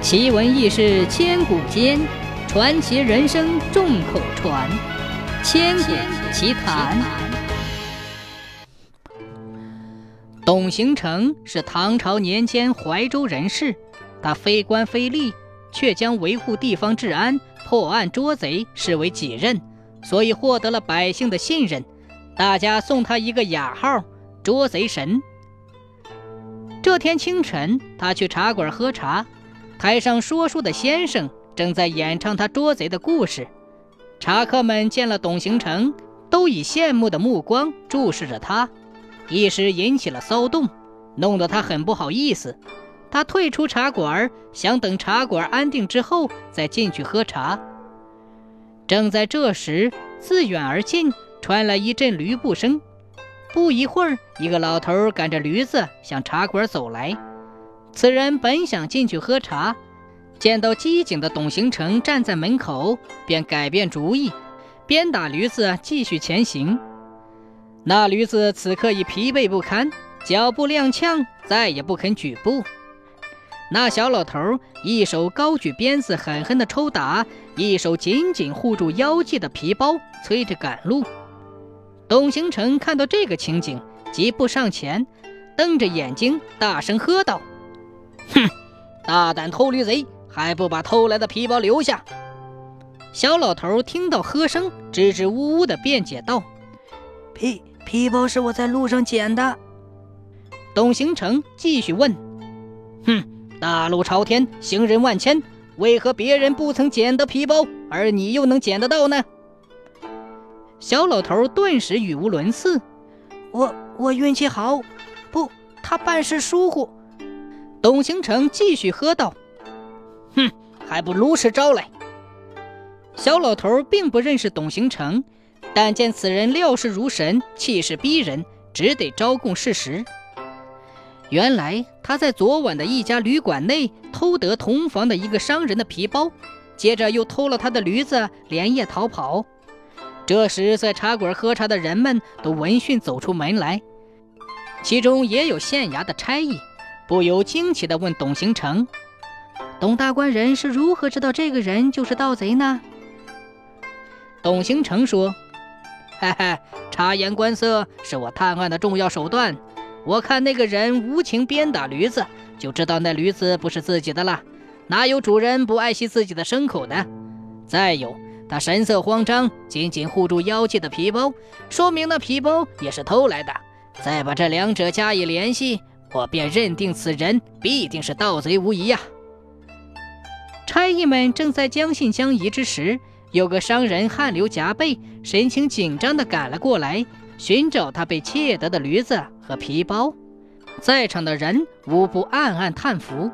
奇闻异事千古间，传奇人生众口传。千古奇谈。董行成是唐朝年间怀州人士，他非官非吏，却将维护地方治安、破案捉贼视为己任，所以获得了百姓的信任。大家送他一个雅号“捉贼神”。这天清晨，他去茶馆喝茶。台上说书的先生正在演唱他捉贼的故事，茶客们见了董行成，都以羡慕的目光注视着他，一时引起了骚动，弄得他很不好意思。他退出茶馆，想等茶馆安定之后再进去喝茶。正在这时，自远而近传来一阵驴步声，不一会儿，一个老头赶着驴子向茶馆走来。此人本想进去喝茶，见到机警的董行成站在门口，便改变主意，鞭打驴子继续前行。那驴子此刻已疲惫不堪，脚步踉跄，再也不肯举步。那小老头一手高举鞭子狠狠地抽打，一手紧紧护住腰系的皮包，催着赶路。董行成看到这个情景，急步上前，瞪着眼睛，大声喝道。哼，大胆偷驴贼，还不把偷来的皮包留下！小老头听到喝声，支支吾吾的辩解道：“皮皮包是我在路上捡的。”董行成继续问：“哼，大路朝天，行人万千，为何别人不曾捡得皮包，而你又能捡得到呢？”小老头顿时语无伦次：“我我运气好，不，他办事疏忽。”董行成继续喝道：“哼，还不如实招来！”小老头并不认识董行成，但见此人料事如神，气势逼人，只得招供事实。原来他在昨晚的一家旅馆内偷得同房的一个商人的皮包，接着又偷了他的驴子，连夜逃跑。这时，在茶馆喝茶的人们都闻讯走出门来，其中也有县衙的差役。不由惊奇地问董行成：“董大官人是如何知道这个人就是盗贼呢？”董行成说：“嘿嘿，察言观色是我探案的重要手段。我看那个人无情鞭打驴子，就知道那驴子不是自己的了。哪有主人不爱惜自己的牲口的？再有，他神色慌张，紧紧护住腰系的皮包，说明那皮包也是偷来的。再把这两者加以联系。”我便认定此人必定是盗贼无疑呀！差役们正在将信将疑之时，有个商人汗流浃背、神情紧张地赶了过来，寻找他被窃得的驴子和皮包。在场的人无不暗暗叹服。